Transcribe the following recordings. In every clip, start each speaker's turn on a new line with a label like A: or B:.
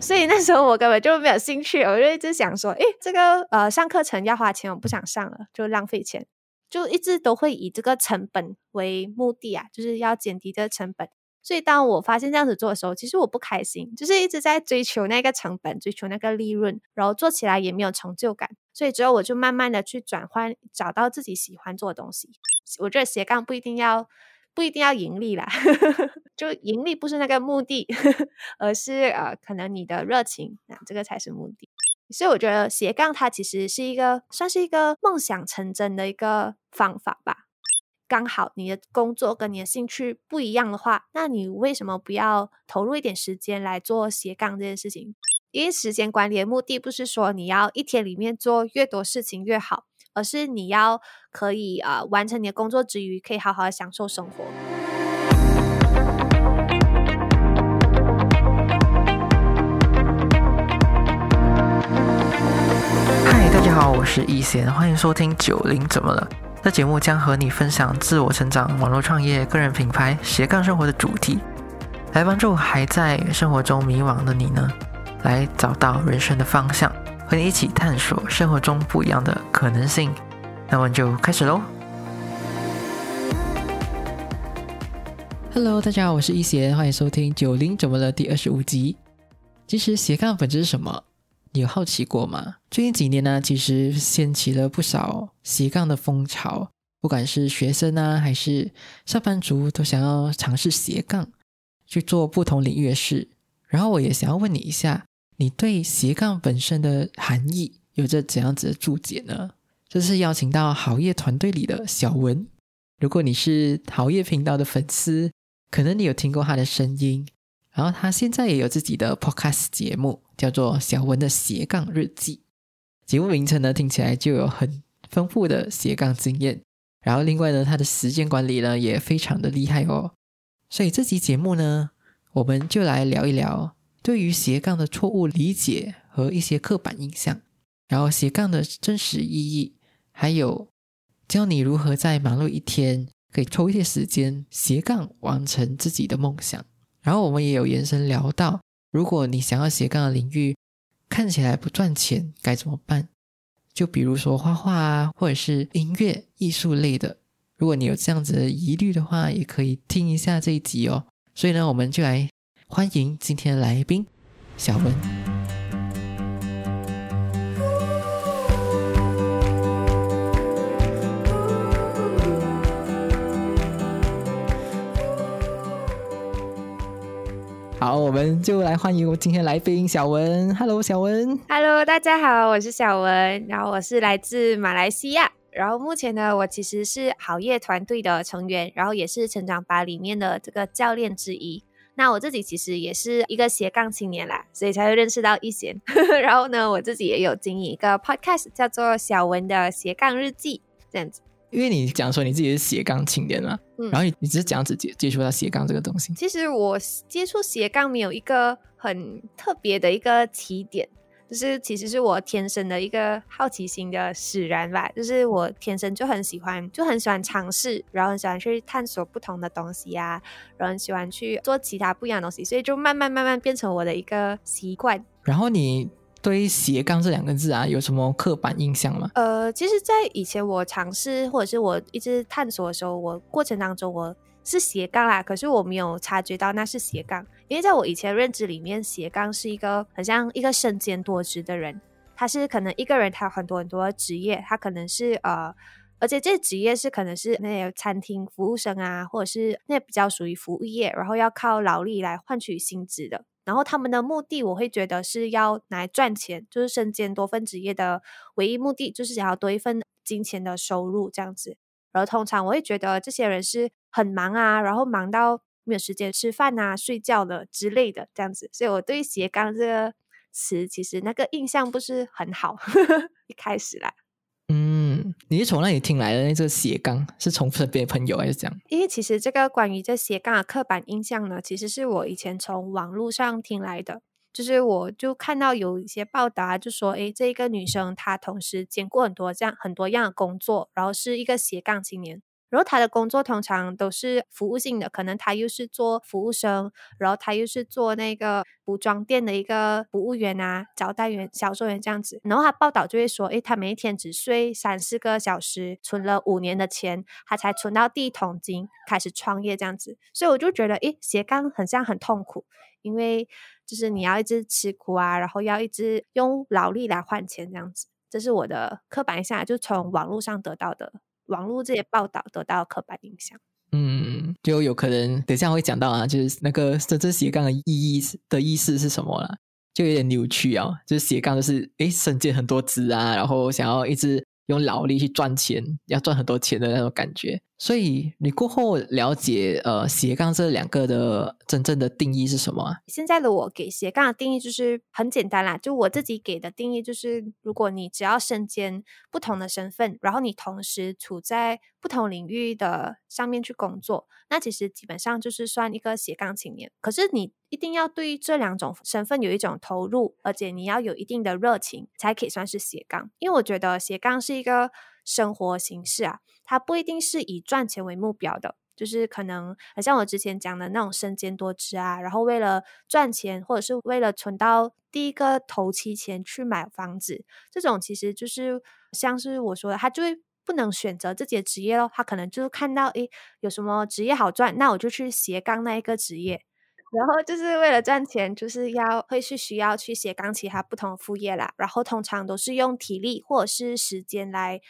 A: 所以那时候我根本就没有兴趣，我就一直想说，诶，这个呃上课程要花钱，我不想上了，就浪费钱，就一直都会以这个成本为目的啊，就是要减低这个成本。所以当我发现这样子做的时候，其实我不开心，就是一直在追求那个成本，追求那个利润，然后做起来也没有成就感。所以之后我就慢慢的去转换，找到自己喜欢做的东西。我觉得斜杠不一定要不一定要盈利啦，就盈利不是那个目的，而是呃可能你的热情，那这个才是目的。所以我觉得斜杠它其实是一个算是一个梦想成真的一个方法吧。刚好你的工作跟你的兴趣不一样的话，那你为什么不要投入一点时间来做斜杠这件事情？因为时间管理的目的不是说你要一天里面做越多事情越好，而是你要可以呃完成你的工作之余，可以好好的享受生活。
B: 嗨，大家好，我是易贤，欢迎收听九零怎么了。这节目将和你分享自我成长、网络创业、个人品牌、斜杠生活的主题，来帮助还在生活中迷惘的你呢，来找到人生的方向，和你一起探索生活中不一样的可能性。那我们就开始喽！Hello，大家好，我是一贤，欢迎收听《九零怎么了》第二十五集。其实斜杠本质是什么？你有好奇过吗？最近几年呢，其实掀起了不少斜杠的风潮，不管是学生啊，还是上班族，都想要尝试斜杠，去做不同领域的事。然后我也想要问你一下，你对斜杠本身的含义有着怎样子的注解呢？这是邀请到好业团队里的小文。如果你是好业频道的粉丝，可能你有听过他的声音。然后他现在也有自己的 podcast 节目，叫做小文的斜杠日记。节目名称呢听起来就有很丰富的斜杠经验。然后另外呢，他的时间管理呢也非常的厉害哦。所以这期节目呢，我们就来聊一聊对于斜杠的错误理解和一些刻板印象，然后斜杠的真实意义，还有教你如何在忙碌一天可以抽一些时间斜杠完成自己的梦想。然后我们也有延伸聊到，如果你想要斜杠的领域看起来不赚钱，该怎么办？就比如说画画啊，或者是音乐、艺术类的。如果你有这样子的疑虑的话，也可以听一下这一集哦。所以呢，我们就来欢迎今天来宾小文。好，我们就来欢迎我今天来宾小文。Hello，小文。
A: Hello，大家好，我是小文，然后我是来自马来西亚，然后目前呢，我其实是好业团队的成员，然后也是成长吧里面的这个教练之一。那我自己其实也是一个斜杠青年啦，所以才会认识到一贤。然后呢，我自己也有经营一个 podcast，叫做小文的斜杠日记，这样子。
B: 因为你讲说你自己是斜杠青年嘛，然后你你只是这样子接接触到斜杠这个东西。
A: 其实我接触斜杠没有一个很特别的一个起点，就是其实是我天生的一个好奇心的使然吧。就是我天生就很喜欢，就很喜欢尝试，然后很喜欢去探索不同的东西呀，然后很喜欢去做其他不一样的东西，所以就慢慢慢慢变成我的一个习惯。
B: 然后你。对斜杠这两个字啊，有什么刻板印象吗？
A: 呃，其实，在以前我尝试或者是我一直探索的时候，我过程当中我是斜杠啦，可是我没有察觉到那是斜杠，因为在我以前认知里面，斜杠是一个很像一个身兼多职的人，他是可能一个人他有很多很多职业，他可能是呃，而且这职业是可能是那些餐厅服务生啊，或者是那比较属于服务业，然后要靠劳力来换取薪资的。然后他们的目的，我会觉得是要来赚钱，就是身兼多份职业的唯一目的，就是想要多一份金钱的收入这样子。然后通常我会觉得这些人是很忙啊，然后忙到没有时间吃饭啊、睡觉了之类的这样子。所以我对斜杠这个词，其实那个印象不是很好，一开始啦。
B: 嗯，你是从哪里听来的？那这个斜杠是从身边朋友还是这样？
A: 因为其实这个关于这斜杠的刻板印象呢，其实是我以前从网络上听来的。就是我就看到有一些报道啊，就说，诶，这一个女生她同时兼过很多这样很多样的工作，然后是一个斜杠青年，然后他的工作通常都是服务性的，可能他又是做服务生，然后他又是做那个服装店的一个服务员啊、招待员、销售员这样子。然后他报道就会说，诶，他每一天只睡三四个小时，存了五年的钱，他才存到第一桶金，开始创业这样子。所以我就觉得，诶，斜杠很像很痛苦，因为就是你要一直吃苦啊，然后要一直用劳力来换钱这样子。这是我的刻板印象，就从网络上得到的，网络这些报道得到刻板印象。
B: 嗯，就有可能等下会讲到啊，就是那个真正斜杠的意义的意思是什么了，就有点扭曲啊，就是斜杠就是诶身兼很多职啊，然后想要一直用劳力去赚钱，要赚很多钱的那种感觉。所以你过后了解呃斜杠这两个的真正的定义是什么？
A: 现在的我给斜杠的定义就是很简单啦，就我自己给的定义就是，如果你只要身兼不同的身份，然后你同时处在不同领域的上面去工作，那其实基本上就是算一个斜杠青年。可是你一定要对这两种身份有一种投入，而且你要有一定的热情，才可以算是斜杠。因为我觉得斜杠是一个。生活形式啊，它不一定是以赚钱为目标的，就是可能很像我之前讲的那种身兼多职啊，然后为了赚钱或者是为了存到第一个头期钱去买房子，这种其实就是像是我说的，他就会不能选择自己的职业咯，他可能就是看到诶有什么职业好赚，那我就去斜杠那一个职业。然后就是为了赚钱，就是要会是需要去斜杠其他不同的副业啦。然后通常都是用体力或者是时间来。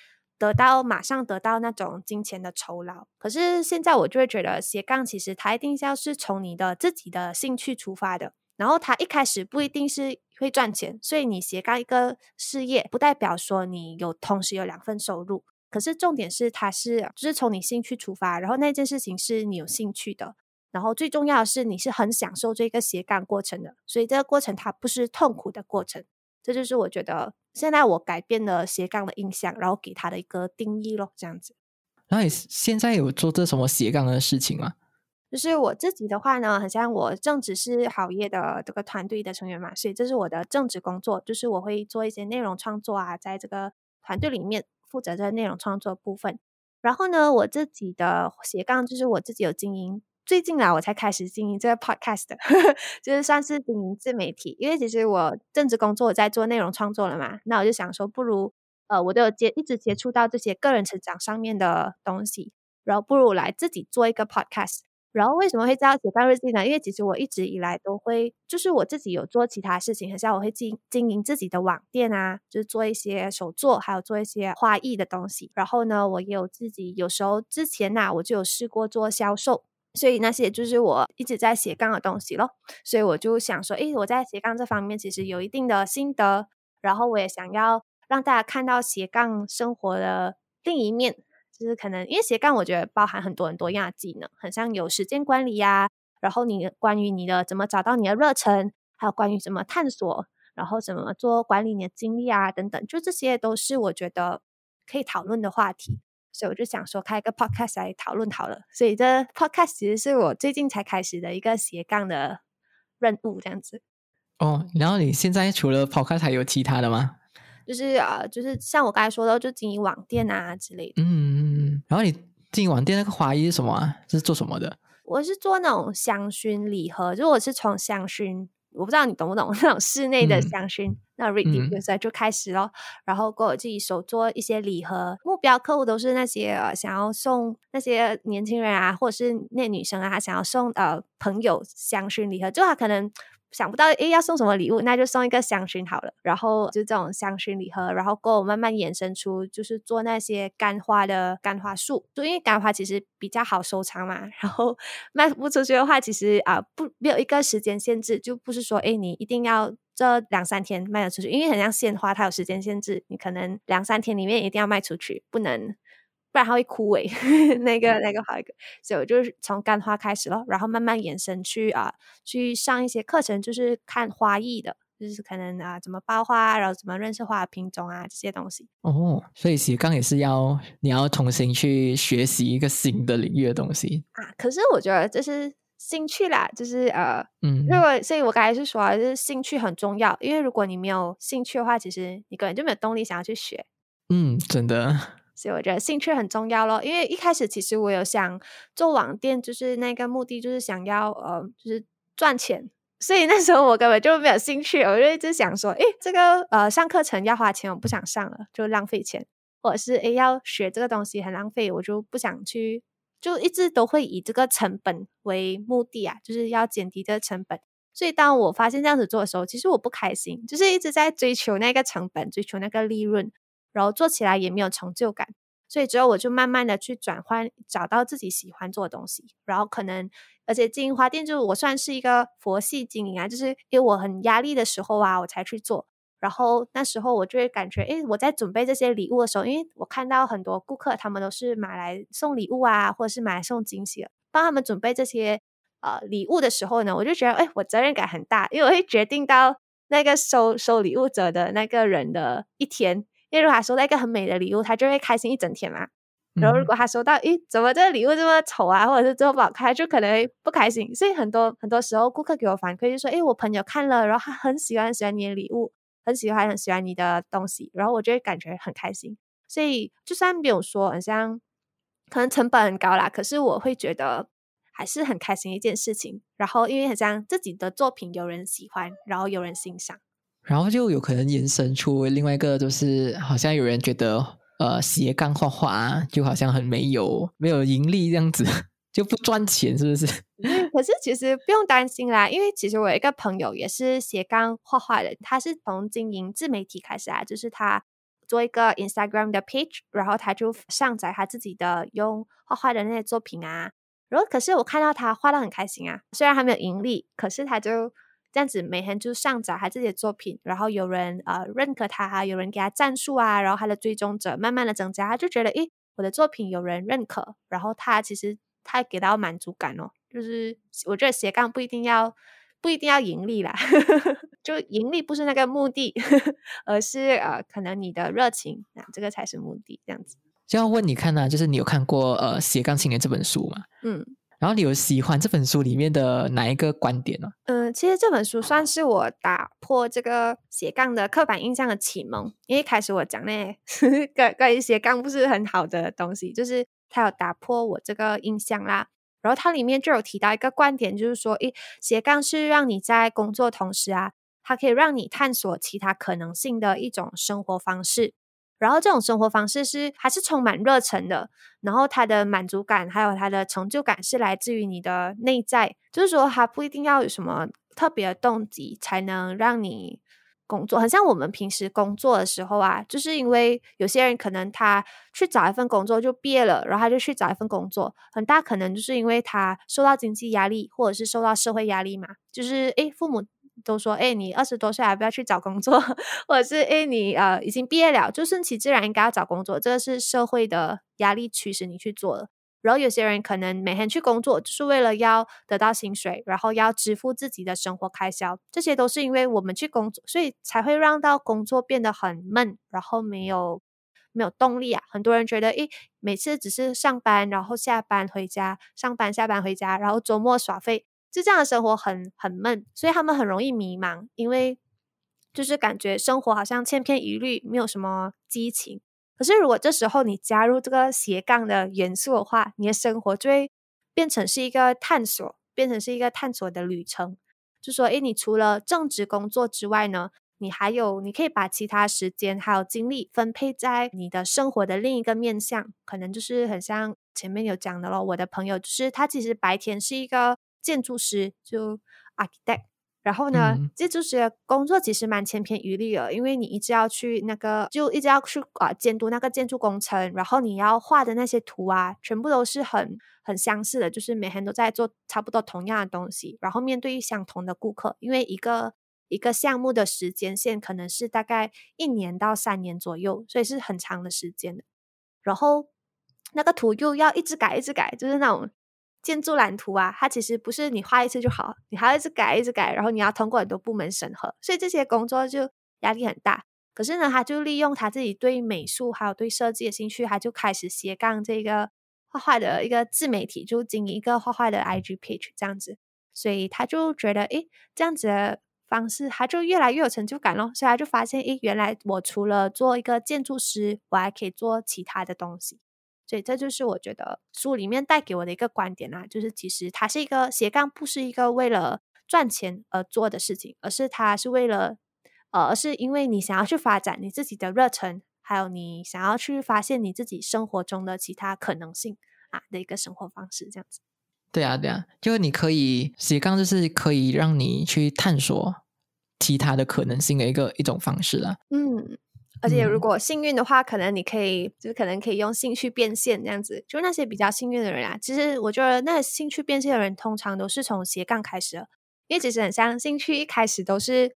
A: 得到马上得到那种金钱的酬劳，可是现在我就会觉得斜杠其实它一定是要是从你的自己的兴趣出发的，然后它一开始不一定是会赚钱，所以你斜杠一个事业不代表说你有同时有两份收入，可是重点是它是就是从你兴趣出发，然后那件事情是你有兴趣的，然后最重要的是你是很享受这个斜杠过程的，所以这个过程它不是痛苦的过程，这就是我觉得。现在我改变了斜杠的印象，然后给他的一个定义咯，这样子。
B: 那你现在有做这什么斜杠的事情吗？
A: 就是我自己的话呢，很像我正职是好业的这个团队的成员嘛，所以这是我的正职工作，就是我会做一些内容创作啊，在这个团队里面负责这个内容创作部分。然后呢，我自己的斜杠就是我自己有经营。最近啊，我才开始经营这个 podcast，就是算是经营自媒体。因为其实我正职工作我在做内容创作了嘛，那我就想说，不如呃，我都有接一直接触到这些个人成长上面的东西，然后不如来自己做一个 podcast。然后为什么会叫写干日记呢？因为其实我一直以来都会，就是我自己有做其他事情，很像我会经经营自己的网店啊，就是做一些手作，还有做一些花艺的东西。然后呢，我也有自己有时候之前呐，我就有试过做销售。所以那些就是我一直在斜杠的东西咯，所以我就想说，诶，我在斜杠这方面其实有一定的心得，然后我也想要让大家看到斜杠生活的另一面，就是可能因为斜杠我觉得包含很多很多样的技能，很像有时间管理呀，然后你关于你的怎么找到你的热忱，还有关于怎么探索，然后怎么做管理你的精力啊等等，就这些都是我觉得可以讨论的话题。所以我就想说开一个 podcast 来讨论讨论，所以这 podcast 其实是我最近才开始的一个斜杠的任务，这样子。
B: 哦，然后你现在除了 podcast 还有其他的吗？
A: 就是啊，就是像我刚才说的，就经营网店啊之类
B: 的。嗯嗯，然后你经营网店那个花艺是什么啊？是做什么的？
A: 我是做那种香薰礼盒，就我是从香薰。我不知道你懂不懂 那种室内的香薰，那 reading 比赛就开始咯。然后给我自己手做一些礼盒，目标客户都是那些呃想要送那些年轻人啊，或者是那女生啊，想要送呃朋友香薰礼盒，就他可能。想不到诶，要送什么礼物，那就送一个香薰好了。然后就这种香薰礼盒，然后够慢慢衍生出，就是做那些干花的干花束。就因为干花其实比较好收藏嘛，然后卖不出去的话，其实啊不没有一个时间限制，就不是说诶你一定要这两三天卖得出去，因为很像鲜花，它有时间限制，你可能两三天里面一定要卖出去，不能。不然它会枯萎，那个那个好一个，所以我就是从干花开始了，然后慢慢延伸去啊，去上一些课程，就是看花艺的，就是可能啊怎么包花，然后怎么认识花的品种啊这些东西。
B: 哦，所以斜杠也是要你要重新去学习一个新的领域的东西
A: 啊。可是我觉得这是兴趣啦，就是呃，嗯，如果所以我刚才是说，就是兴趣很重要，因为如果你没有兴趣的话，其实你根本就没有动力想要去学。
B: 嗯，真的。
A: 所以我觉得兴趣很重要咯。因为一开始其实我有想做网店，就是那个目的就是想要呃，就是赚钱。所以那时候我根本就没有兴趣，我就一直想说，诶，这个呃上课程要花钱，我不想上了，就浪费钱；或者是诶要学这个东西很浪费，我就不想去，就一直都会以这个成本为目的啊，就是要减低这个成本。所以当我发现这样子做的时候，其实我不开心，就是一直在追求那个成本，追求那个利润，然后做起来也没有成就感。所以之后我就慢慢的去转换，找到自己喜欢做的东西，然后可能。而且经营花店，就是我算是一个佛系经营啊，就是因为我很压力的时候啊，我才去做。然后那时候我就会感觉，诶，我在准备这些礼物的时候，因为我看到很多顾客，他们都是买来送礼物啊，或者是买来送惊喜的。帮他们准备这些呃礼物的时候呢，我就觉得，诶，我责任感很大，因为我会决定到那个收收礼物者的那个人的一天。因为如果他收到一个很美的礼物，他就会开心一整天嘛。然后，如果他收到，诶，怎么这个礼物这么丑啊，或者是这么不好看，就可能不开心。所以很多很多时候，顾客给我反馈就说，诶，我朋友看了，然后他很喜欢喜欢你的礼物，很喜欢很喜欢你的东西，然后我就会感觉很开心。所以就算没有说，很像可能成本很高啦，可是我会觉得还是很开心一件事情。然后因为很像自己的作品有人喜欢，然后有人欣赏，
B: 然后就有可能延伸出另外一个，就是好像有人觉得。呃，斜杠画画就好像很没有没有盈利这样子，就不赚钱，是不是？
A: 可是其实不用担心啦，因为其实我有一个朋友也是斜杠画画的，他是从经营自媒体开始啊，就是他做一个 Instagram 的 page，然后他就上载他自己的用画画的那些作品啊，然后可是我看到他画的很开心啊，虽然还没有盈利，可是他就。这样子每天就上载他自己的作品，然后有人呃认可他，有人给他赞数啊，然后他的追踪者慢慢的增加，他就觉得诶，我的作品有人认可，然后他其实他给到满足感哦，就是我觉得斜杠不一定要不一定要盈利啦，就盈利不是那个目的，而是呃可能你的热情啊这个才是目的，这样子。
B: 就要问你看呢，就是你有看过呃斜杠青年这本书吗？嗯。然后你有喜欢这本书里面的哪一个观点呢？
A: 嗯，其实这本书算是我打破这个斜杠的刻板印象的启蒙。因为一开始我讲那 关关于斜杠不是很好的东西，就是它有打破我这个印象啦。然后它里面就有提到一个观点，就是说，诶，斜杠是让你在工作同时啊，它可以让你探索其他可能性的一种生活方式。然后这种生活方式是还是充满热忱的，然后它的满足感还有它的成就感是来自于你的内在，就是说它不一定要有什么特别的动机才能让你工作。很像我们平时工作的时候啊，就是因为有些人可能他去找一份工作就毕业了，然后他就去找一份工作，很大可能就是因为他受到经济压力或者是受到社会压力嘛，就是诶父母。都说，哎，你二十多岁还不要去找工作，或者是哎，你呃已经毕业了，就顺其自然应该要找工作，这个是社会的压力驱使你去做的。然后有些人可能每天去工作，就是为了要得到薪水，然后要支付自己的生活开销，这些都是因为我们去工作，所以才会让到工作变得很闷，然后没有没有动力啊。很多人觉得，诶，每次只是上班，然后下班回家，上班下班回家，然后周末耍废。就这样的生活很很闷，所以他们很容易迷茫，因为就是感觉生活好像千篇一律，没有什么激情。可是如果这时候你加入这个斜杠的元素的话，你的生活就会变成是一个探索，变成是一个探索的旅程。就说，诶，你除了正职工作之外呢，你还有你可以把其他时间还有精力分配在你的生活的另一个面向，可能就是很像前面有讲的咯。我的朋友就是他其实白天是一个。建筑师就 architect，然后呢，建筑师的工作其实蛮千篇一律的，因为你一直要去那个，就一直要去啊监督那个建筑工程，然后你要画的那些图啊，全部都是很很相似的，就是每天都在做差不多同样的东西，然后面对相同的顾客，因为一个一个项目的时间线可能是大概一年到三年左右，所以是很长的时间的，然后那个图又要一直改，一直改，就是那种。建筑蓝图啊，它其实不是你画一次就好，你还要一直改，一直改，然后你要通过很多部门审核，所以这些工作就压力很大。可是呢，他就利用他自己对美术还有对设计的兴趣，他就开始斜杠这个画画的一个自媒体，就经营一个画画的 IG page 这样子。所以他就觉得，诶，这样子的方式，他就越来越有成就感咯。所以他就发现，诶，原来我除了做一个建筑师，我还可以做其他的东西。所以这就是我觉得书里面带给我的一个观点啊，就是其实它是一个斜杠，不是一个为了赚钱而做的事情，而是它是为了，呃，而是因为你想要去发展你自己的热忱，还有你想要去发现你自己生活中的其他可能性啊的一个生活方式，这样子。
B: 对啊，对啊，就是你可以斜杠，就是可以让你去探索其他的可能性的一个一种方式啊。
A: 嗯。而且如果幸运的话，可能你可以，就可能可以用兴趣变现这样子。就那些比较幸运的人啊，其实我觉得那兴趣变现的人，通常都是从斜杠开始的，因为其实很像兴趣一开始都是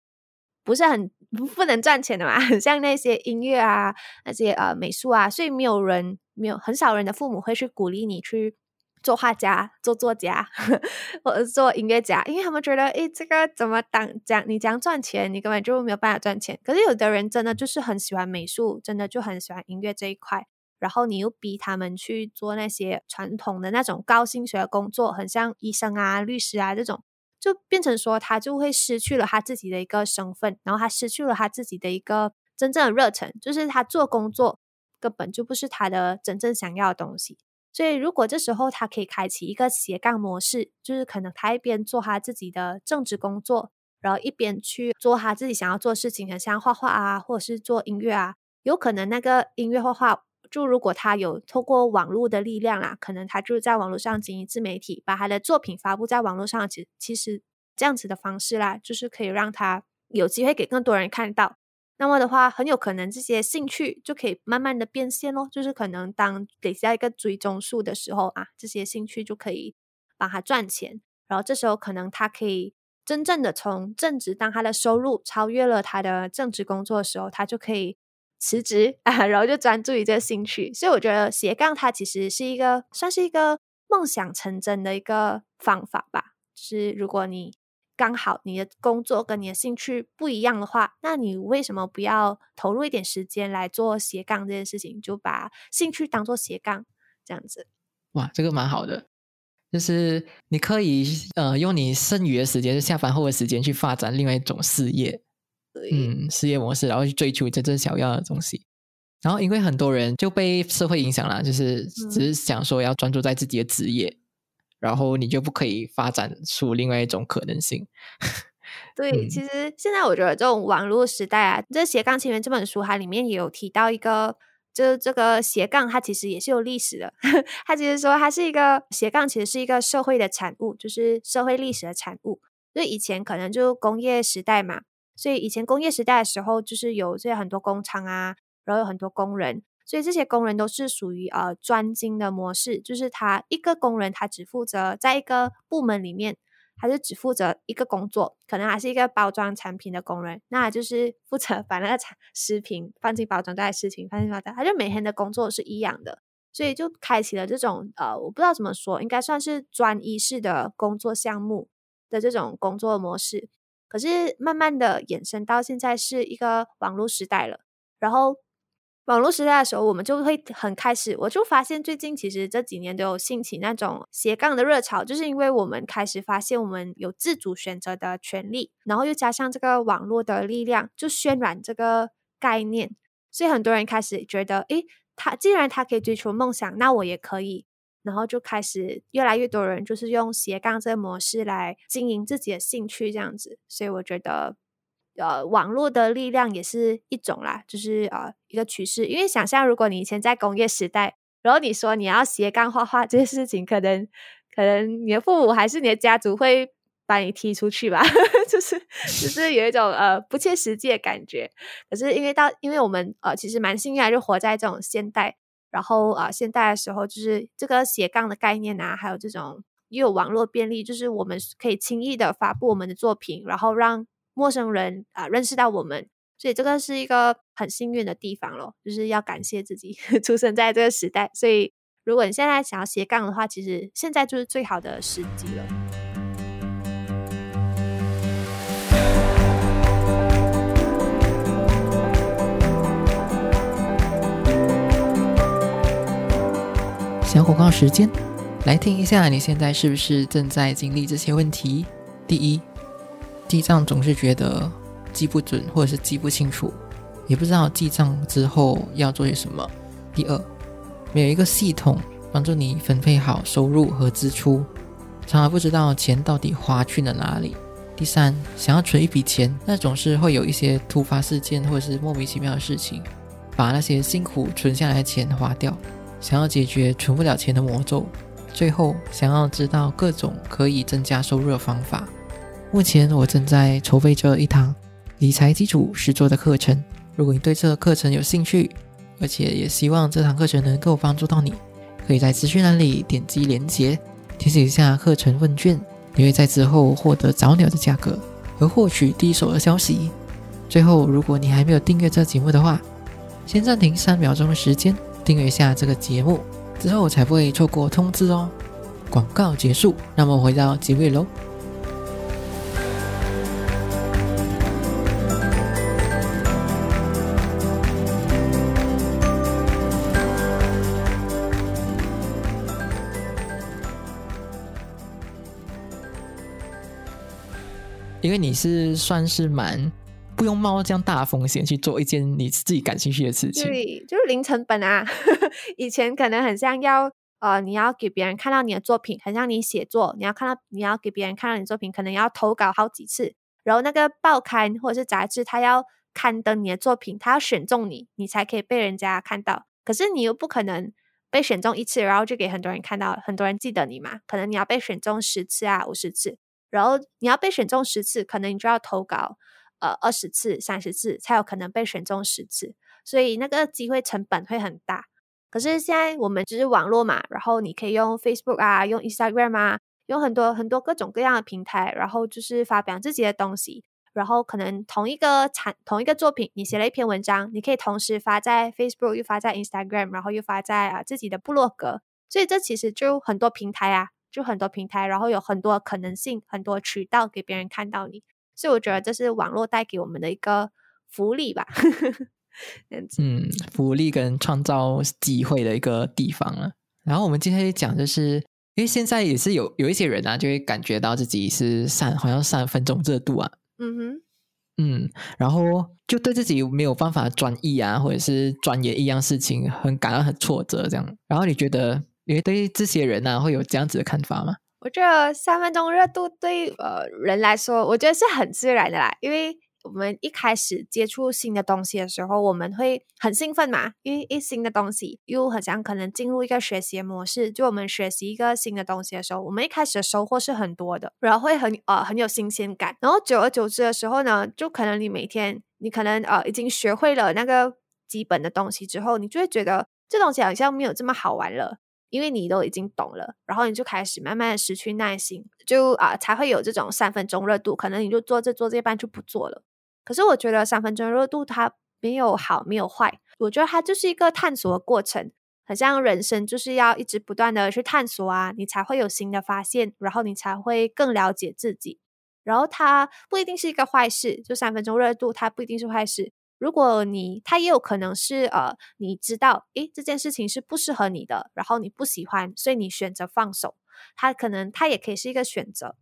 A: 不是很不能赚钱的嘛，很像那些音乐啊，那些呃美术啊，所以没有人没有很少人的父母会去鼓励你去。做画家、做作家，或者做音乐家，因为他们觉得，诶，这个怎么当讲？你讲赚钱，你根本就没有办法赚钱。可是有的人真的就是很喜欢美术，真的就很喜欢音乐这一块，然后你又逼他们去做那些传统的那种高薪水的工作，很像医生啊、律师啊这种，就变成说他就会失去了他自己的一个身份，然后他失去了他自己的一个真正的热忱，就是他做工作根本就不是他的真正想要的东西。所以，如果这时候他可以开启一个斜杠模式，就是可能他一边做他自己的正职工作，然后一边去做他自己想要做的事情，很像画画啊，或者是做音乐啊。有可能那个音乐画画，就如果他有透过网络的力量啦，可能他就在网络上经营自媒体，把他的作品发布在网络上。其其实这样子的方式啦，就是可以让他有机会给更多人看到。那么的话，很有可能这些兴趣就可以慢慢的变现咯。就是可能当累积一个追踪数的时候啊，这些兴趣就可以帮他赚钱。然后这时候可能他可以真正的从正职，当他的收入超越了他的正职工作的时候，他就可以辞职啊，然后就专注于这个兴趣。所以我觉得斜杠它其实是一个算是一个梦想成真的一个方法吧。就是如果你。刚好你的工作跟你的兴趣不一样的话，那你为什么不要投入一点时间来做斜杠这件事情？就把兴趣当做斜杠这样子。
B: 哇，这个蛮好的，就是你可以呃用你剩余的时间，就下班后的时间去发展另外一种事业，嗯，事业模式，然后去追求真正想要的东西。然后因为很多人就被社会影响了，就是只是想说要专注在自己的职业。然后你就不可以发展出另外一种可能性。
A: 对，其实现在我觉得这种网络时代啊，这《斜杠青年》这本书它里面也有提到一个，就是这个斜杠它其实也是有历史的。它其实说它是一个斜杠，其实是一个社会的产物，就是社会历史的产物。就以前可能就工业时代嘛，所以以前工业时代的时候，就是有这些很多工厂啊，然后有很多工人。所以这些工人都是属于呃专精的模式，就是他一个工人他只负责在一个部门里面，他就只负责一个工作，可能还是一个包装产品的工人，那就是负责把那个产食品放进包装袋，食品放进包装袋，他就每天的工作是一样的，所以就开启了这种呃我不知道怎么说，应该算是专一式的工作项目的这种工作模式，可是慢慢的衍生到现在是一个网络时代了，然后。网络时代的时候，我们就会很开始，我就发现最近其实这几年都有兴起那种斜杠的热潮，就是因为我们开始发现我们有自主选择的权利，然后又加上这个网络的力量，就渲染这个概念，所以很多人开始觉得，诶，他既然他可以追求梦想，那我也可以，然后就开始越来越多人就是用斜杠这个模式来经营自己的兴趣，这样子，所以我觉得。呃，网络的力量也是一种啦，就是呃一个趋势。因为想象，如果你以前在工业时代，然后你说你要斜杠画画这件事情，可能可能你的父母还是你的家族会把你踢出去吧，就是就是有一种呃不切实际的感觉。可是因为到因为我们呃其实蛮幸运，就活在这种现代，然后啊现代的时候，就是这个斜杠的概念啊，还有这种又有网络便利，就是我们可以轻易的发布我们的作品，然后让。陌生人啊，认识到我们，所以这个是一个很幸运的地方咯，就是要感谢自己 出生在这个时代。所以，如果你现在想要斜杠的话，其实现在就是最好的时机了。
B: 小广告时间，来听一下，你现在是不是正在经历这些问题？第一。记账总是觉得记不准或者是记不清楚，也不知道记账之后要做些什么。第二，没有一个系统帮助你分配好收入和支出，常常不知道钱到底花去了哪里。第三，想要存一笔钱，那总是会有一些突发事件或者是莫名其妙的事情，把那些辛苦存下来的钱花掉。想要解决存不了钱的魔咒，最后想要知道各种可以增加收入的方法。目前我正在筹备着一堂理财基础实作的课程。如果你对这个课程有兴趣，而且也希望这堂课程能够帮助到你，可以在资讯栏里点击连接，填写一下课程问卷。你会在之后获得早鸟的价格和获取第一手的消息。最后，如果你还没有订阅这节目的话，先暂停三秒钟的时间，订阅一下这个节目，之后才不会错过通知哦。广告结束，那么回到结尾喽。因为你是算是蛮不用冒这样大风险去做一件你自己感兴趣的事情，
A: 对，就是零成本啊。以前可能很像要呃，你要给别人看到你的作品，很像你写作，你要看到你要给别人看到你作品，可能要投稿好几次，然后那个报刊或者是杂志，他要刊登你的作品，他要选中你，你才可以被人家看到。可是你又不可能被选中一次，然后就给很多人看到，很多人记得你嘛？可能你要被选中十次啊，五十次。然后你要被选中十次，可能你就要投稿呃二十次、三十次，才有可能被选中十次。所以那个机会成本会很大。可是现在我们就是网络嘛，然后你可以用 Facebook 啊，用 Instagram 啊，用很多很多各种各样的平台，然后就是发表自己的东西。然后可能同一个产同一个作品，你写了一篇文章，你可以同时发在 Facebook，又发在 Instagram，然后又发在啊自己的部落格。所以这其实就很多平台啊。就很多平台，然后有很多可能性，很多渠道给别人看到你，所以我觉得这是网络带给我们的一个福利吧。
B: 嗯，福利跟创造机会的一个地方了。然后我们今天讲，就是因为现在也是有有一些人啊，就会感觉到自己是三好像三分钟热度啊。嗯哼，嗯，然后就对自己没有办法专一啊，或者是专业一样事情，很感到很挫折这样。然后你觉得？因为对这些人呢，会有这样子的看法吗？
A: 我觉得三分钟热度对呃人来说，我觉得是很自然的啦。因为我们一开始接触新的东西的时候，我们会很兴奋嘛，因为一新的东西又很像可能进入一个学习模式。就我们学习一个新的东西的时候，我们一开始的收获是很多的，然后会很呃很有新鲜感。然后久而久之的时候呢，就可能你每天你可能呃已经学会了那个基本的东西之后，你就会觉得这东西好像没有这么好玩了。因为你都已经懂了，然后你就开始慢慢的失去耐心，就啊才会有这种三分钟热度，可能你就做这做这半就不做了。可是我觉得三分钟热度它没有好没有坏，我觉得它就是一个探索的过程，很像人生就是要一直不断的去探索啊，你才会有新的发现，然后你才会更了解自己。然后它不一定是一个坏事，就三分钟热度它不一定是坏事。如果你，他也有可能是呃，你知道，诶，这件事情是不适合你的，然后你不喜欢，所以你选择放手。他可能他也可以是一个选择。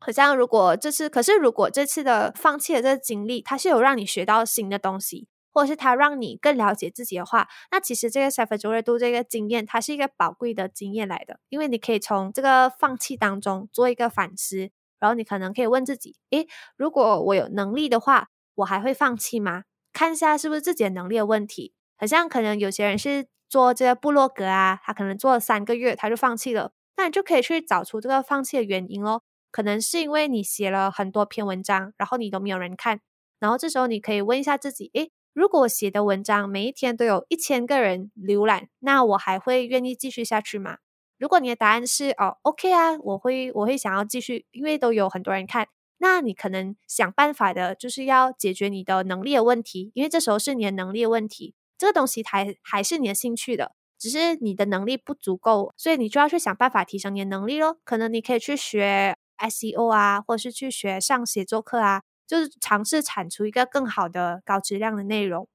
A: 好像如果这次，可是如果这次的放弃的这个经历，它是有让你学到新的东西，或者是它让你更了解自己的话，那其实这个三分钟热度这个经验，它是一个宝贵的经验来的，因为你可以从这个放弃当中做一个反思，然后你可能可以问自己，诶，如果我有能力的话，我还会放弃吗？看一下是不是自己的能力的问题，好像可能有些人是做这个部落格啊，他可能做了三个月他就放弃了，那你就可以去找出这个放弃的原因哦。可能是因为你写了很多篇文章，然后你都没有人看，然后这时候你可以问一下自己，诶，如果我写的文章每一天都有一千个人浏览，那我还会愿意继续下去吗？如果你的答案是哦，OK 啊，我会我会想要继续，因为都有很多人看。那你可能想办法的，就是要解决你的能力的问题，因为这时候是你的能力的问题，这个东西还还是你的兴趣的，只是你的能力不足够，所以你就要去想办法提升你的能力咯。可能你可以去学 SEO 啊，或是去学上写作课啊，就是尝试产出一个更好的高质量的内容。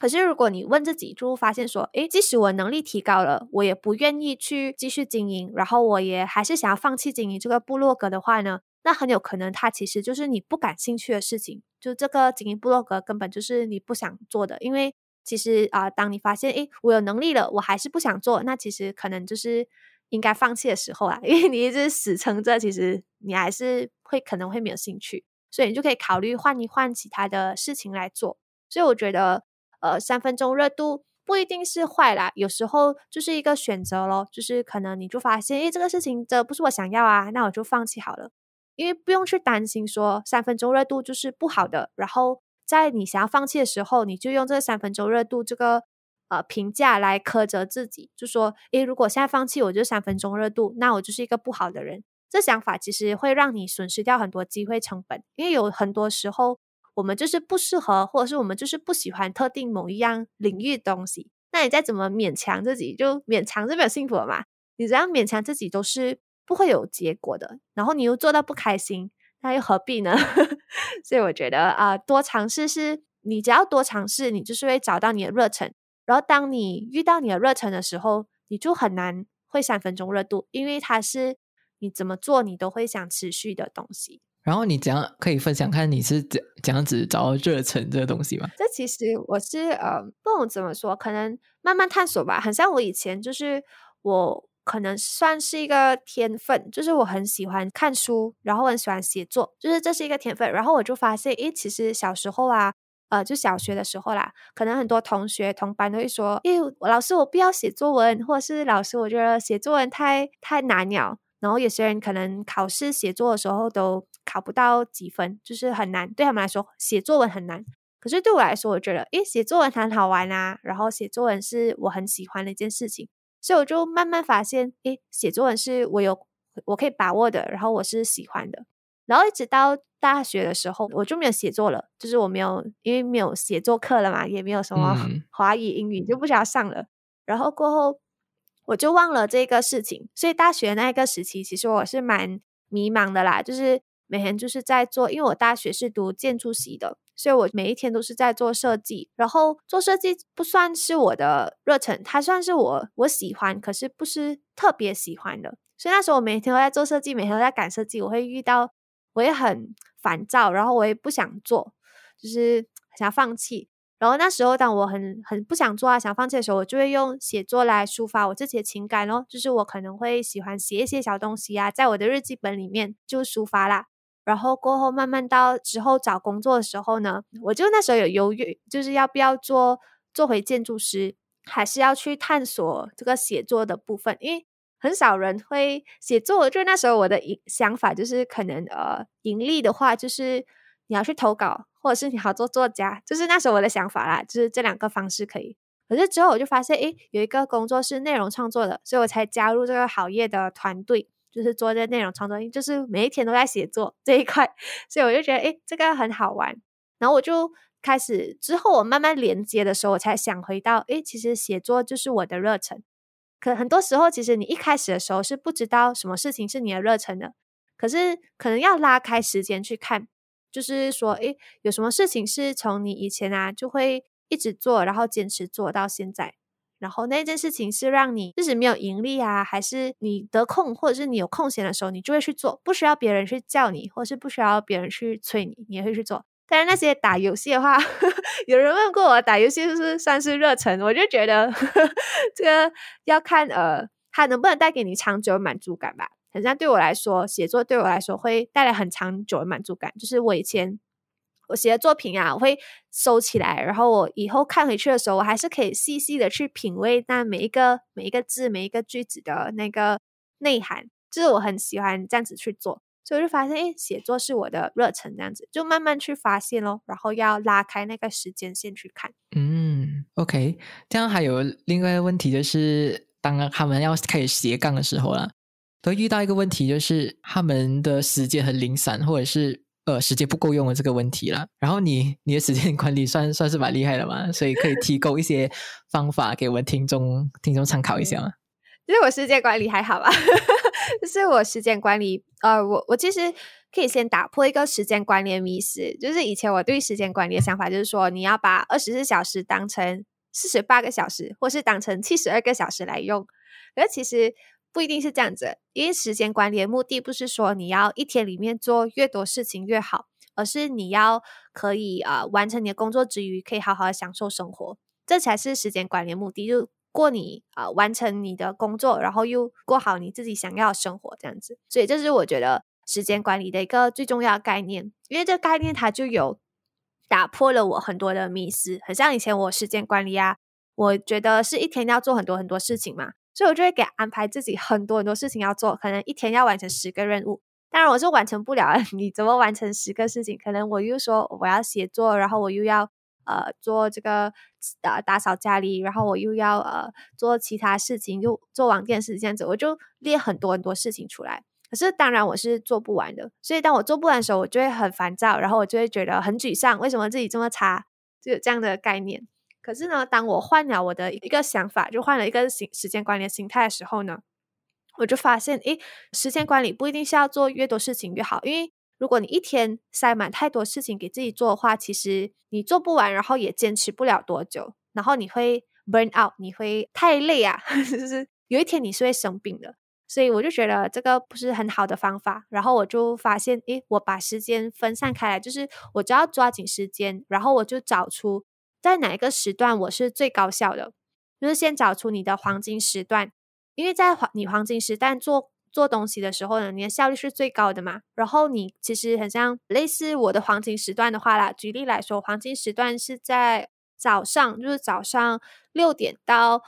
A: 可是如果你问自己，就发现说，诶，即使我能力提高了，我也不愿意去继续经营，然后我也还是想要放弃经营这个部落格的话呢？那很有可能它其实就是你不感兴趣的事情，就这个经营部落格根本就是你不想做的。因为其实啊，当你发现诶我有能力了，我还是不想做，那其实可能就是应该放弃的时候啊。因为你一直死撑着，其实你还是会可能会没有兴趣，所以你就可以考虑换一换其他的事情来做。所以我觉得，呃，三分钟热度。不一定是坏啦，有时候就是一个选择咯，就是可能你就发现，诶，这个事情这不是我想要啊，那我就放弃好了，因为不用去担心说三分钟热度就是不好的。然后在你想要放弃的时候，你就用这三分钟热度这个呃评价来苛责自己，就说，诶，如果现在放弃，我就三分钟热度，那我就是一个不好的人。这想法其实会让你损失掉很多机会成本，因为有很多时候。我们就是不适合，或者是我们就是不喜欢特定某一样领域的东西。那你再怎么勉强自己，就勉强是没有幸福的嘛？你这样勉强自己都是不会有结果的。然后你又做到不开心，那又何必呢？所以我觉得啊，多尝试是，你只要多尝试，你就是会找到你的热忱。然后当你遇到你的热忱的时候，你就很难会三分钟热度，因为它是你怎么做你都会想持续的东西。
B: 然后你怎样可以分享看你是怎怎样子找到热忱这个东西吗？
A: 这其实我是呃不懂怎么说，可能慢慢探索吧。很像我以前就是我可能算是一个天分，就是我很喜欢看书，然后很喜欢写作，就是这是一个天分。然后我就发现，诶，其实小时候啊，呃，就小学的时候啦，可能很多同学同班都会说，诶，老师我不要写作文，或者是老师我觉得写作文太太难了。然后有些人可能考试写作的时候都。考不到几分，就是很难。对他们来说，写作文很难。可是对我来说，我觉得，诶，写作文很好玩啊。然后写作文是我很喜欢的一件事情，所以我就慢慢发现，诶，写作文是我有我可以把握的，然后我是喜欢的。然后一直到大学的时候，我就没有写作了，就是我没有，因为没有写作课了嘛，也没有什么华语、英语，就不需要上了。然后过后，我就忘了这个事情。所以大学那个时期，其实我是蛮迷茫的啦，就是。每天就是在做，因为我大学是读建筑系的，所以我每一天都是在做设计。然后做设计不算是我的热忱，它算是我我喜欢，可是不是特别喜欢的。所以那时候我每天都在做设计，每天都在赶设计，我会遇到，我也很烦躁，然后我也不想做，就是想放弃。然后那时候，当我很很不想做啊，想放弃的时候，我就会用写作来抒发我自己的情感咯。就是我可能会喜欢写一些小东西啊，在我的日记本里面就抒发啦。然后过后慢慢到之后找工作的时候呢，我就那时候有犹豫，就是要不要做做回建筑师，还是要去探索这个写作的部分，因为很少人会写作。就那时候我的想法就是，可能呃盈利的话，就是你要去投稿，或者是你好做作家，就是那时候我的想法啦，就是这两个方式可以。可是之后我就发现，诶，有一个工作是内容创作的，所以我才加入这个好业的团队。就是做这内容创作，就是每一天都在写作这一块，所以我就觉得，诶，这个很好玩。然后我就开始之后，我慢慢连接的时候，我才想回到，诶，其实写作就是我的热忱。可很多时候，其实你一开始的时候是不知道什么事情是你的热忱的。可是可能要拉开时间去看，就是说，诶，有什么事情是从你以前啊就会一直做，然后坚持做到现在。然后那件事情是让你自己没有盈利啊，还是你得空或者是你有空闲的时候，你就会去做，不需要别人去叫你，或是不需要别人去催你，你也会去做。但是那些打游戏的话，有人问过我打游戏是不是算是热忱，我就觉得 这个要看呃，它能不能带给你长久的满足感吧。好像对我来说，写作对我来说会带来很长久的满足感，就是我以前。我写的作品啊，我会收起来，然后我以后看回去的时候，我还是可以细细的去品味那每一个每一个字、每一个句子的那个内涵，就是我很喜欢这样子去做，所以我就发现，哎，写作是我的热忱，这样子就慢慢去发现咯，然后要拉开那个时间线去看。
B: 嗯，OK，这样还有另外一个问题就是，当他们要开始斜杠的时候啦，都遇到一个问题，就是他们的时间很零散，或者是。呃，时间不够用的这个问题了。然后你你的时间管理算算是蛮厉害的嘛，所以可以提供一些方法给我们听众听众参考一下吗？
A: 其实我时间管理还好吧，就是我时间管理，呃，我我其实可以先打破一个时间管理的迷思，就是以前我对时间管理的想法就是说，你要把二十四小时当成四十八个小时，或是当成七十二个小时来用，而其实。不一定是这样子，因为时间管理的目的不是说你要一天里面做越多事情越好，而是你要可以啊完成你的工作之余，可以好好的享受生活，这才是时间管理的目的。就过你啊完成你的工作，然后又过好你自己想要的生活，这样子。所以这是我觉得时间管理的一个最重要的概念，因为这个概念它就有打破了我很多的迷思，很像以前我时间管理啊，我觉得是一天要做很多很多事情嘛。所以，我就会给安排自己很多很多事情要做，可能一天要完成十个任务。当然，我是完成不了。你怎么完成十个事情？可能我又说我要写作，然后我又要呃做这个呃打扫家里，然后我又要呃做其他事情，又做网店事这样子，我就列很多很多事情出来。可是，当然我是做不完的。所以，当我做不完的时候，我就会很烦躁，然后我就会觉得很沮丧。为什么自己这么差？就有这样的概念。可是呢，当我换了我的一个想法，就换了一个时时间管理的心态的时候呢，我就发现，诶，时间管理不一定是要做越多事情越好，因为如果你一天塞满太多事情给自己做的话，其实你做不完，然后也坚持不了多久，然后你会 burn out，你会太累啊，就是有一天你是会生病的。所以我就觉得这个不是很好的方法，然后我就发现，诶，我把时间分散开来，就是我只要抓紧时间，然后我就找出。在哪一个时段我是最高效的？就是先找出你的黄金时段，因为在黄你黄金时段做做东西的时候呢，你的效率是最高的嘛。然后你其实很像类似我的黄金时段的话啦，举例来说，黄金时段是在早上，就是早上六点到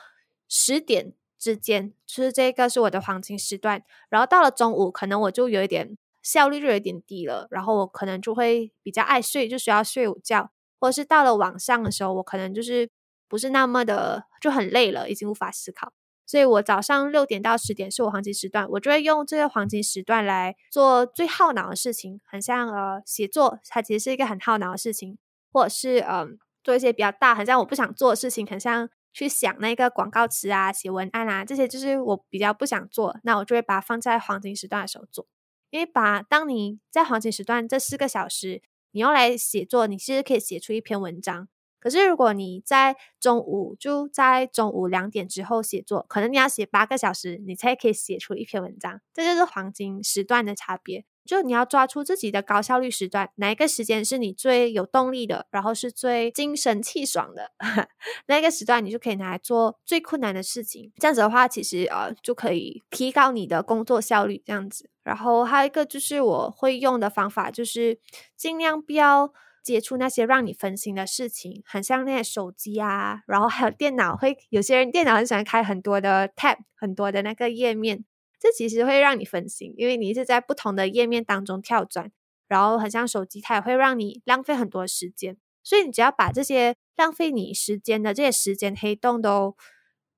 A: 十点之间，就是这个是我的黄金时段。然后到了中午，可能我就有一点效率就有点低了，然后我可能就会比较爱睡，就需要睡午觉。或者是到了晚上的时候，我可能就是不是那么的就很累了，已经无法思考。所以我早上六点到十点是我黄金时段，我就会用这个黄金时段来做最耗脑的事情，很像呃写作，它其实是一个很耗脑的事情，或者是嗯做一些比较大，很像我不想做的事情，很像去想那个广告词啊、写文案啊这些，就是我比较不想做，那我就会把它放在黄金时段的时候做，因为把当你在黄金时段这四个小时。你用来写作，你其实可以写出一篇文章。可是如果你在中午就在中午两点之后写作，可能你要写八个小时，你才可以写出一篇文章。这就是黄金时段的差别。就你要抓出自己的高效率时段，哪一个时间是你最有动力的，然后是最精神气爽的 那个时段，你就可以拿来做最困难的事情。这样子的话，其实呃就可以提高你的工作效率。这样子，然后还有一个就是我会用的方法，就是尽量不要接触那些让你分心的事情，很像那些手机啊，然后还有电脑，会有些人电脑很喜欢开很多的 tab，很多的那个页面。这其实会让你分心，因为你一直在不同的页面当中跳转，然后很像手机，它也会让你浪费很多时间。所以你只要把这些浪费你时间的这些时间黑洞都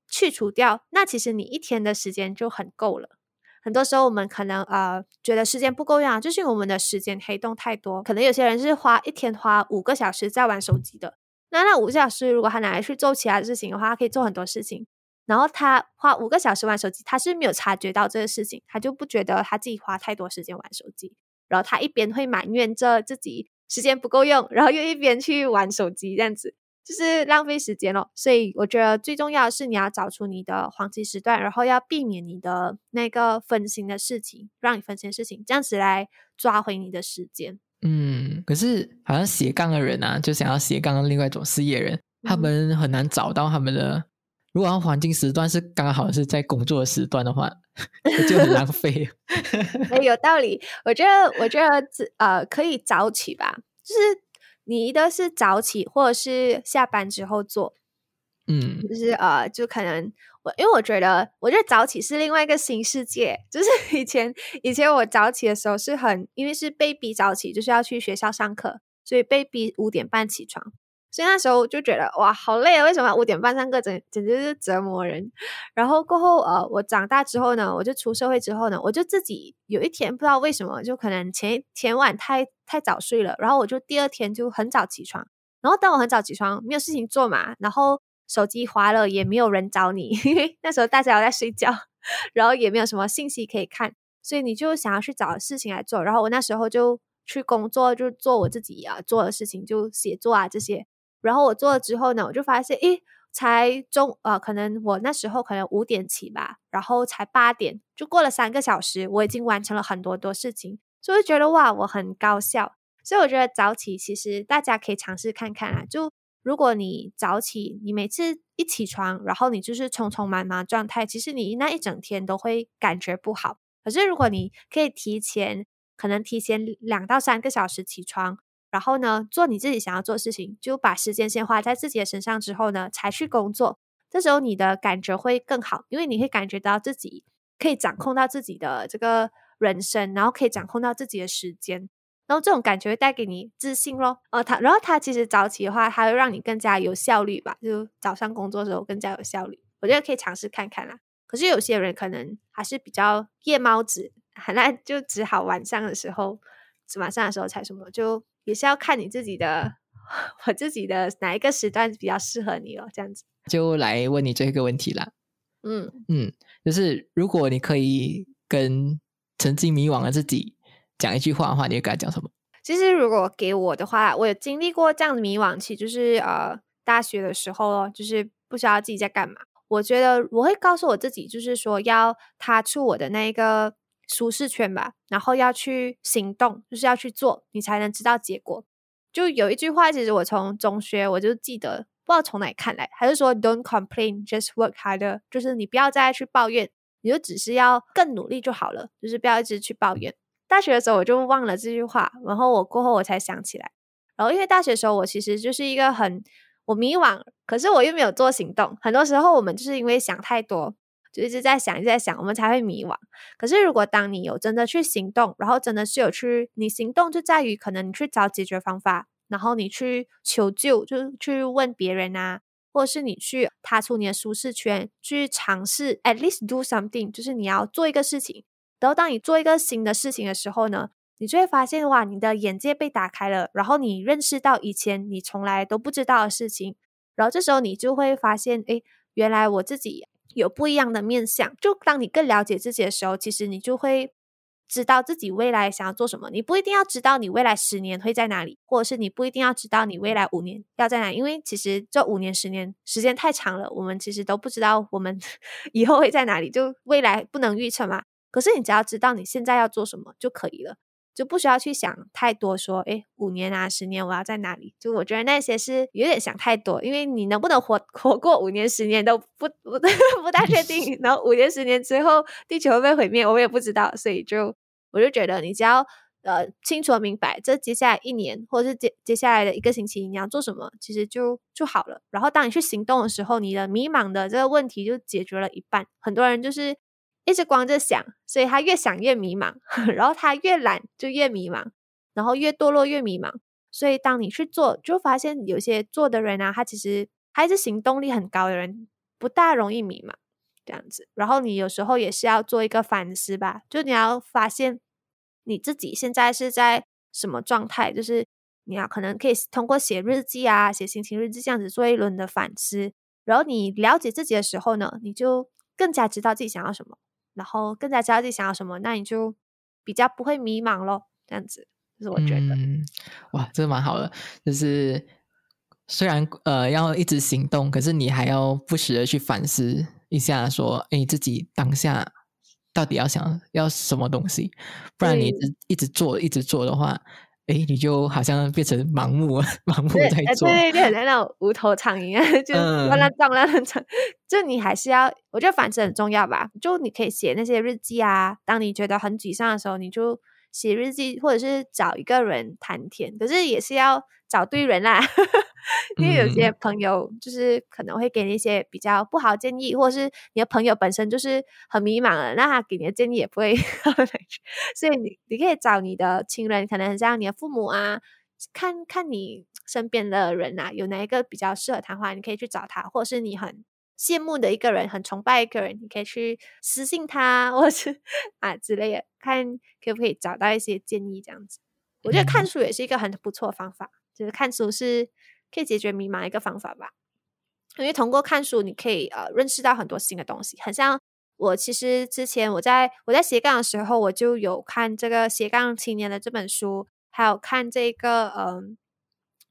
A: 去除掉，那其实你一天的时间就很够了。很多时候我们可能呃觉得时间不够用，就是我们的时间黑洞太多。可能有些人是花一天花五个小时在玩手机的，那那五个小时如果他拿来去做其他事情的话，他可以做很多事情。然后他花五个小时玩手机，他是没有察觉到这个事情，他就不觉得他自己花太多时间玩手机。然后他一边会埋怨着自己时间不够用，然后又一边去玩手机，这样子就是浪费时间了。所以我觉得最重要的是你要找出你的黄金时段，然后要避免你的那个分心的事情，让你分心的事情，这样子来抓回你的时间。
B: 嗯，可是好像斜杠的人啊，就想要斜杠的另外一种事业人，他们很难找到他们的。如果黄金时段是刚好是在工作时段的话，就很浪费。
A: 有道理，我觉得，我觉得呃可以早起吧，就是你一个是早起，或者是下班之后做，
B: 嗯，
A: 就是呃，就可能我因为我觉得，我觉得早起是另外一个新世界。就是以前以前我早起的时候是很，因为是被逼早起，就是要去学校上课，所以被逼五点半起床。所以那时候就觉得哇，好累啊！为什么五点半上课，简简直是折磨人。然后过后，呃，我长大之后呢，我就出社会之后呢，我就自己有一天不知道为什么，就可能前前晚太太早睡了，然后我就第二天就很早起床。然后当我很早起床，没有事情做嘛，然后手机滑了也没有人找你，因为那时候大家都在睡觉，然后也没有什么信息可以看，所以你就想要去找事情来做。然后我那时候就去工作，就做我自己啊做的事情，就写作啊这些。然后我做了之后呢，我就发现，诶，才中呃，可能我那时候可能五点起吧，然后才八点，就过了三个小时，我已经完成了很多多事情，所以觉得哇，我很高效。所以我觉得早起其实大家可以尝试看看啊。就如果你早起，你每次一起床，然后你就是匆匆忙忙状态，其实你那一整天都会感觉不好。可是如果你可以提前，可能提前两到三个小时起床。然后呢，做你自己想要做的事情，就把时间先花在自己的身上，之后呢，才去工作。这时候你的感觉会更好，因为你会感觉到自己可以掌控到自己的这个人生，然后可以掌控到自己的时间，然后这种感觉会带给你自信咯。呃，他，然后他其实早起的话，他会让你更加有效率吧，就早上工作的时候更加有效率。我觉得可以尝试看看啦。可是有些人可能还是比较夜猫子，那就只好晚上的时候，晚上的时候才什么就。也是要看你自己的，我自己的哪一个时段比较适合你哦，这样子。
B: 就来问你这一个问题啦。嗯嗯，就是如果你可以跟曾经迷惘的自己讲一句话的话，你会跟他讲什么？
A: 其实如果给我的话，我有经历过这样的迷惘期，就是呃大学的时候哦，就是不知道自己在干嘛。我觉得我会告诉我自己，就是说要踏出我的那一个。舒适圈吧，然后要去行动，就是要去做，你才能知道结果。就有一句话，其实我从中学我就记得，不知道从哪里看来，还是说 "Don't complain, just work harder"，就是你不要再去抱怨，你就只是要更努力就好了，就是不要一直去抱怨。大学的时候我就忘了这句话，然后我过后我才想起来。然后因为大学的时候我其实就是一个很我迷惘，可是我又没有做行动。很多时候我们就是因为想太多。就一直在想，一直在想，我们才会迷惘。可是，如果当你有真的去行动，然后真的是有去，你行动就在于可能你去找解决方法，然后你去求救，就是去问别人啊，或者是你去踏出你的舒适圈，去尝试 at least do something，就是你要做一个事情。然后，当你做一个新的事情的时候呢，你就会发现哇，你的眼界被打开了，然后你认识到以前你从来都不知道的事情，然后这时候你就会发现，哎，原来我自己。有不一样的面相，就当你更了解自己的时候，其实你就会知道自己未来想要做什么。你不一定要知道你未来十年会在哪里，或者是你不一定要知道你未来五年要在哪，因为其实这五年、十年时间太长了，我们其实都不知道我们 以后会在哪里，就未来不能预测嘛。可是你只要知道你现在要做什么就可以了。就不需要去想太多，说哎，五年啊，十年我要在哪里？就我觉得那些是有点想太多，因为你能不能活活过五年、十年都不不不大确定。然后五年、十年之后，地球会不会毁灭，我也不知道。所以就我就觉得，你只要呃清楚明白，这接下来一年或者是接接下来的一个星期你要做什么，其实就就好了。然后当你去行动的时候，你的迷茫的这个问题就解决了一半。很多人就是。一直光着想，所以他越想越迷茫，然后他越懒就越迷茫，然后越堕落越迷茫。所以当你去做，就发现有些做的人啊，他其实还是行动力很高的人，不大容易迷茫这样子。然后你有时候也是要做一个反思吧，就你要发现你自己现在是在什么状态，就是你要可能可以通过写日记啊、写心情日记这样子做一轮的反思。然后你了解自己的时候呢，你就更加知道自己想要什么。然后更加知道自己想要什么，那你就比较不会迷茫咯。这样子，就是我觉得，
B: 哇，这个蛮好的。就是虽然呃要一直行动，可是你还要不时的去反思一下，说哎自己当下到底要想要什么东西，不然你一直一直做一直做的话。哎，你就好像变成盲目，盲目在做，
A: 对对对，像那种无头苍蝇啊，就乱乱撞乱乱撞。就你还是要，我觉得反思很重要吧。就你可以写那些日记啊，当你觉得很沮丧的时候，你就。写日记，或者是找一个人谈天，可是也是要找对人啦。因为有些朋友就是可能会给你一些比较不好建议，或者是你的朋友本身就是很迷茫了，那他给你的建议也不会。所以你你可以找你的亲人，可能很像你的父母啊，看看你身边的人啊，有哪一个比较适合谈话，你可以去找他，或者是你很。羡慕的一个人，很崇拜一个人，你可以去私信他，或是啊之类的，看可不可以找到一些建议这样子。我觉得看书也是一个很不错的方法，就是看书是可以解决迷茫一个方法吧。因为通过看书，你可以呃认识到很多新的东西。很像我其实之前我在我在斜杠的时候，我就有看这个斜杠青年的这本书，还有看这个嗯，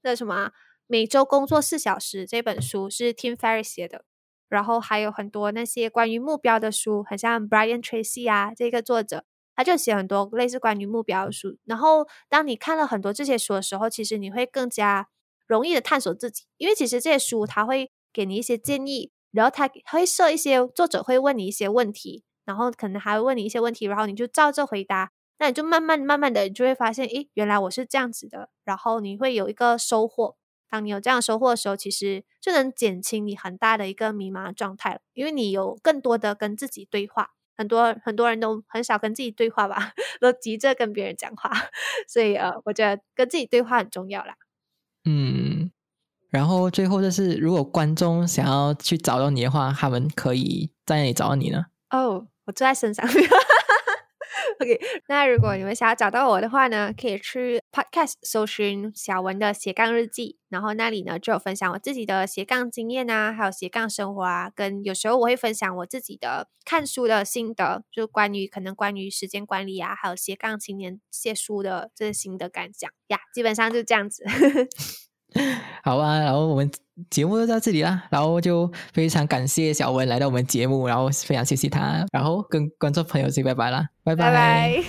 A: 那什么。每周工作四小时》这本书是 Tim Ferriss 写的，然后还有很多那些关于目标的书，很像 Brian Tracy 啊这个作者，他就写很多类似关于目标的书。然后当你看了很多这些书的时候，其实你会更加容易的探索自己，因为其实这些书他会给你一些建议，然后他会设一些作者会问你一些问题，然后可能还会问你一些问题，然后你就照着回答。那你就慢慢慢慢的，你就会发现，诶，原来我是这样子的，然后你会有一个收获。当你有这样收获的时候，其实就能减轻你很大的一个迷茫的状态了，因为你有更多的跟自己对话。很多很多人都很少跟自己对话吧，都急着跟别人讲话，所以呃，我觉得跟自己对话很重要啦。
B: 嗯，然后最后就是，如果观众想要去找到你的话，他们可以在哪里找到你呢？
A: 哦，我住在身上。OK，那如果你们想要找到我的话呢，可以去 Podcast 搜寻小文的斜杠日记，然后那里呢就有分享我自己的斜杠经验啊，还有斜杠生活啊，跟有时候我会分享我自己的看书的心得，就关于可能关于时间管理啊，还有斜杠青年写书的这些心得感想呀，基本上就这样子。
B: 好啊，然后我们节目就到这里啦，然后就非常感谢小文来到我们节目，然后非常谢谢他，然后跟观众朋友说拜拜啦，拜
A: 拜。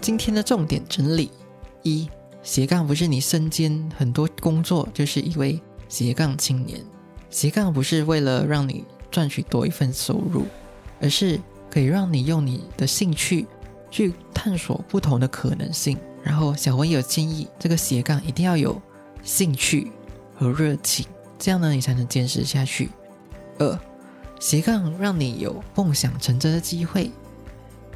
B: 今天的重点整理：一斜杠不是你身兼很多工作就是一位斜杠青年，斜杠不是为了让你赚取多一份收入，而是。可以让你用你的兴趣去探索不同的可能性。然后小文有建议，这个斜杠一定要有兴趣和热情，这样呢你才能坚持下去。二，斜杠让你有梦想成真的机会。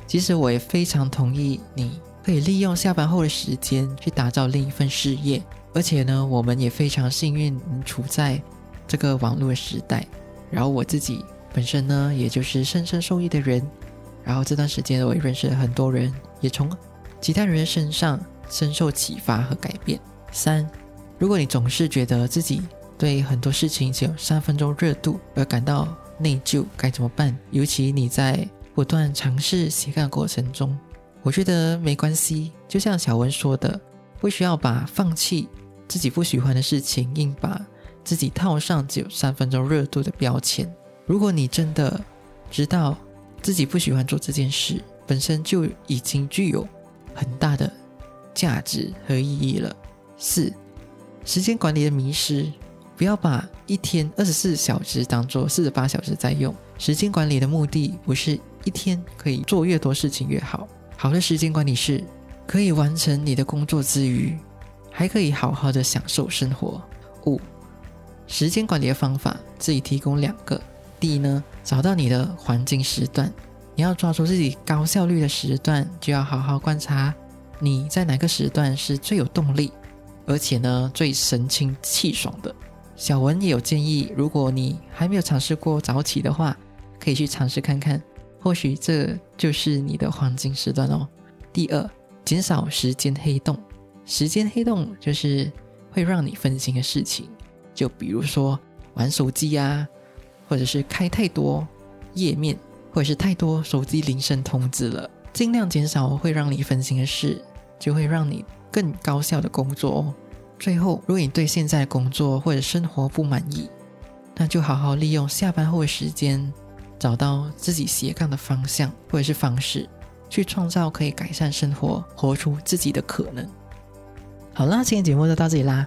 B: 其实我也非常同意，你可以利用下班后的时间去打造另一份事业。而且呢，我们也非常幸运能，处在这个网络时代。然后我自己。本身呢，也就是深深受益的人。然后这段时间，我也认识了很多人，也从其他人的身上深受启发和改变。三，如果你总是觉得自己对很多事情只有三分钟热度而感到内疚，该怎么办？尤其你在不断尝试斜杠过程中，我觉得没关系。就像小文说的，不需要把放弃自己不喜欢的事情，硬把自己套上只有三分钟热度的标签。如果你真的知道自己不喜欢做这件事，本身就已经具有很大的价值和意义了。四、时间管理的迷失，不要把一天二十四小时当做四十八小时在用。时间管理的目的不是一天可以做越多事情越好。好的时间管理是可以完成你的工作之余，还可以好好的享受生活。五、时间管理的方法，自己提供两个。第一呢，找到你的黄金时段，你要抓住自己高效率的时段，就要好好观察你在哪个时段是最有动力，而且呢最神清气爽的。小文也有建议，如果你还没有尝试过早起的话，可以去尝试看看，或许这就是你的黄金时段哦。第二，减少时间黑洞，时间黑洞就是会让你分心的事情，就比如说玩手机呀。或者是开太多页面，或者是太多手机铃声通知了，尽量减少会让你分心的事，就会让你更高效的工作哦。最后，如果你对现在的工作或者生活不满意，那就好好利用下班后的时间，找到自己斜杠的方向或者是方式，去创造可以改善生活、活出自己的可能。好啦，今天节目就到这里啦。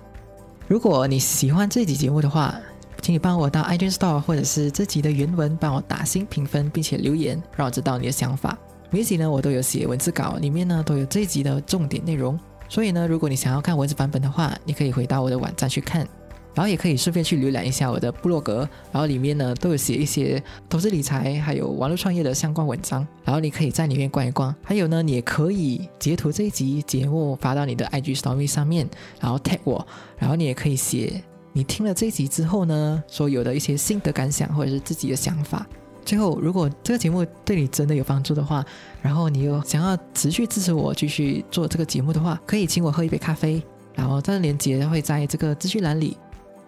B: 如果你喜欢这期节目的话，请你帮我到 iTunes Store 或者是这集的原文帮我打新评分，并且留言，让我知道你的想法。每集呢，我都有写文字稿，里面呢都有这一集的重点内容。所以呢，如果你想要看文字版本的话，你可以回到我的网站去看，然后也可以顺便去浏览一下我的部落格，然后里面呢都有写一些投资理财还有网络创业的相关文章，然后你可以在里面逛一逛。还有呢，你也可以截图这一集节目发到你的 IG Story 上面，然后 tag 我，然后你也可以写。你听了这一集之后呢，所有的一些心得感想或者是自己的想法。最后，如果这个节目对你真的有帮助的话，然后你又想要持续支持我继续做这个节目的话，可以请我喝一杯咖啡。然后这个链接会在这个资讯栏里。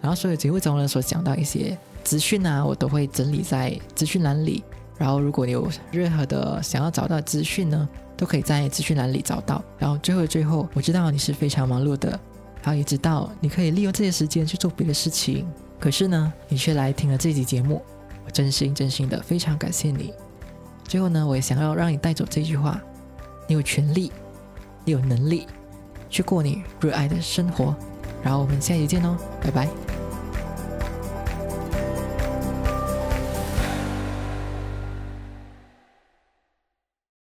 B: 然后所有节目中呢所讲到一些资讯啊，我都会整理在资讯栏里。然后，如果你有任何的想要找到资讯呢，都可以在资讯栏里找到。然后，最后最后，我知道你是非常忙碌的，然后也知道你可以利用这些时间去做别的事情。可是呢，你却来听了这集节目，我真心真心的非常感谢你。最后呢，我也想要让你带走这句话：你有权利，你有能力去过你热爱的生活。然后我们下期见哦，拜拜。